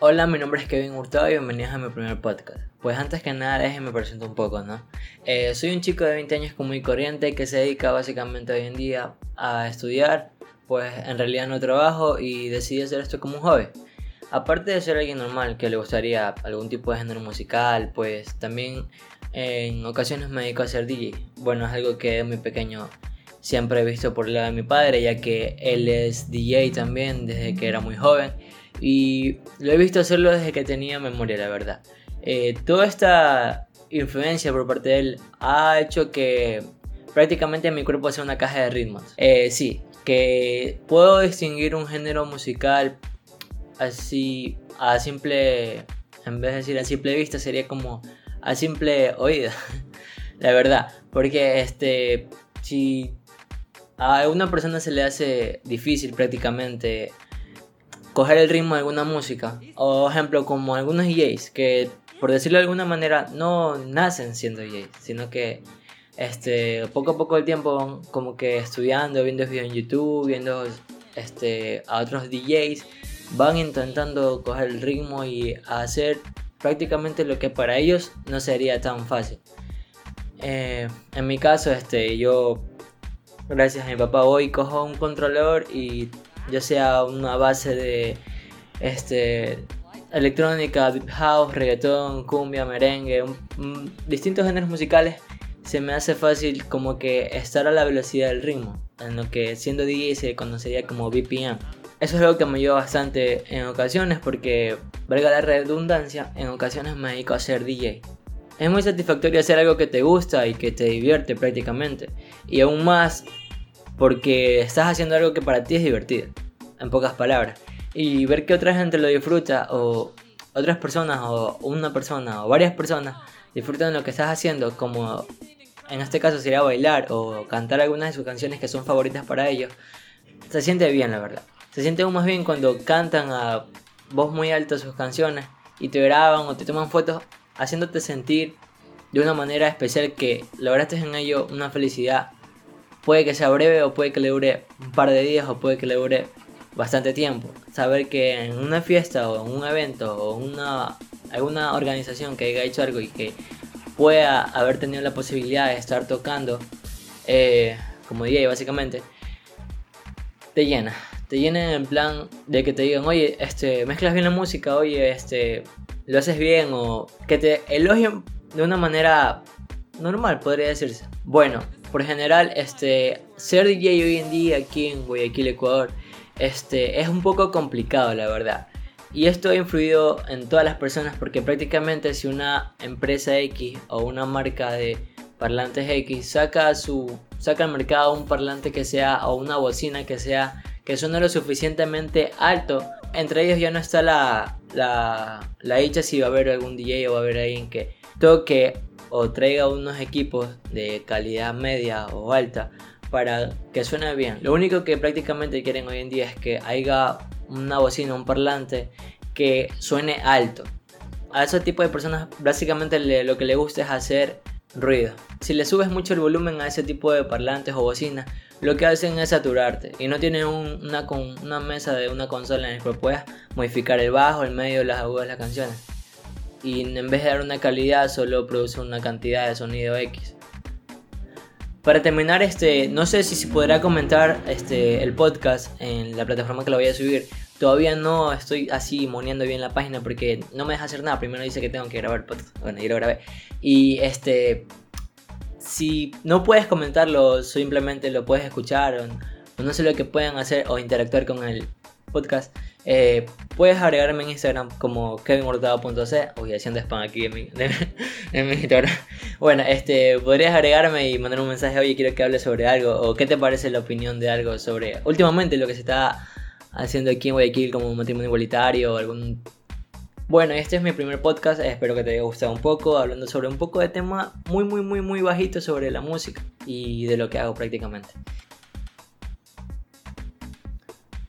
Hola, mi nombre es Kevin Hurtado y bienvenidos a mi primer podcast. Pues antes que nada, déjenme presento un poco, ¿no? Eh, soy un chico de 20 años común y corriente que se dedica básicamente hoy en día a estudiar, pues en realidad no trabajo y decidí hacer esto como un hobby. Aparte de ser alguien normal que le gustaría algún tipo de género musical, pues también en ocasiones me dedico a ser DJ. Bueno, es algo que de muy pequeño siempre he visto por el lado de mi padre, ya que él es DJ también desde que era muy joven. Y lo he visto hacerlo desde que tenía memoria, la verdad. Eh, toda esta influencia por parte de él ha hecho que prácticamente mi cuerpo sea una caja de ritmos. Eh, sí, que puedo distinguir un género musical así a simple, en vez de decir a simple vista, sería como a simple oído. la verdad, porque este, si a una persona se le hace difícil prácticamente coger el ritmo de alguna música, o ejemplo como algunos DJs que por decirlo de alguna manera no nacen siendo DJs, sino que este poco a poco el tiempo como que estudiando, viendo videos en YouTube, viendo este a otros DJs van intentando coger el ritmo y hacer prácticamente lo que para ellos no sería tan fácil. Eh, en mi caso, este, yo gracias a mi papá hoy cojo un controlador y ya sea una base de este electrónica, deep house, reggaetón, cumbia, merengue, distintos géneros musicales, se me hace fácil como que estar a la velocidad del ritmo, en lo que siendo DJ se conocería como BPM. Eso es algo que me ayuda bastante en ocasiones porque, valga la redundancia, en ocasiones me dedico a ser DJ. Es muy satisfactorio hacer algo que te gusta y que te divierte prácticamente. Y aún más porque estás haciendo algo que para ti es divertido, en pocas palabras. Y ver que otra gente lo disfruta o otras personas o una persona o varias personas disfrutan lo que estás haciendo, como en este caso sería bailar o cantar algunas de sus canciones que son favoritas para ellos, se siente bien la verdad. Se siente aún más bien cuando cantan a voz muy alta sus canciones y te graban o te toman fotos haciéndote sentir de una manera especial que lograste en ello una felicidad. Puede que sea breve o puede que le dure un par de días o puede que le dure bastante tiempo. Saber que en una fiesta o en un evento o una alguna organización que haya hecho algo y que pueda haber tenido la posibilidad de estar tocando eh, como DJ básicamente, te llena. Te llena en plan de que te digan, oye, este, mezclas bien la música, oye, este, lo haces bien o que te elogien de una manera normal, podría decirse. Bueno, por general, este, ser DJ hoy en día aquí en Guayaquil, Ecuador, este, es un poco complicado, la verdad. Y esto ha influido en todas las personas porque prácticamente si una empresa X o una marca de parlantes X saca su saca al mercado un parlante que sea o una bocina que sea que suene lo suficientemente alto entre ellos ya no está la, la, la dicha si va a haber algún DJ o va a haber alguien que toque o traiga unos equipos de calidad media o alta para que suene bien. Lo único que prácticamente quieren hoy en día es que haya una bocina, un parlante que suene alto. A ese tipo de personas básicamente lo que le gusta es hacer ruido. Si le subes mucho el volumen a ese tipo de parlantes o bocinas, lo que hacen es saturarte y no tienen una, mesa de una consola en la que puedas modificar el bajo, el medio, las agudas las canciones. Y en vez de dar una calidad, solo produce una cantidad de sonido X. Para terminar, este, no sé si se podrá comentar este, el podcast en la plataforma que lo voy a subir. Todavía no estoy así moneando bien la página porque no me deja hacer nada. Primero dice que tengo que grabar el podcast. Bueno, y lo grabé. Y este, si no puedes comentarlo, simplemente lo puedes escuchar o, no sé lo que puedan hacer o interactuar con el podcast, eh, puedes agregarme en Instagram como kevinhurtado.c Uy, haciendo spam aquí en mi, mi Instagram. Bueno, este, podrías agregarme y mandar un mensaje, oye, quiero que hables sobre algo, o qué te parece la opinión de algo sobre últimamente lo que se está haciendo aquí en Guayaquil como un matrimonio igualitario algún bueno, este es mi primer podcast, espero que te haya gustado un poco, hablando sobre un poco de tema muy, muy, muy, muy bajito sobre la música y de lo que hago prácticamente.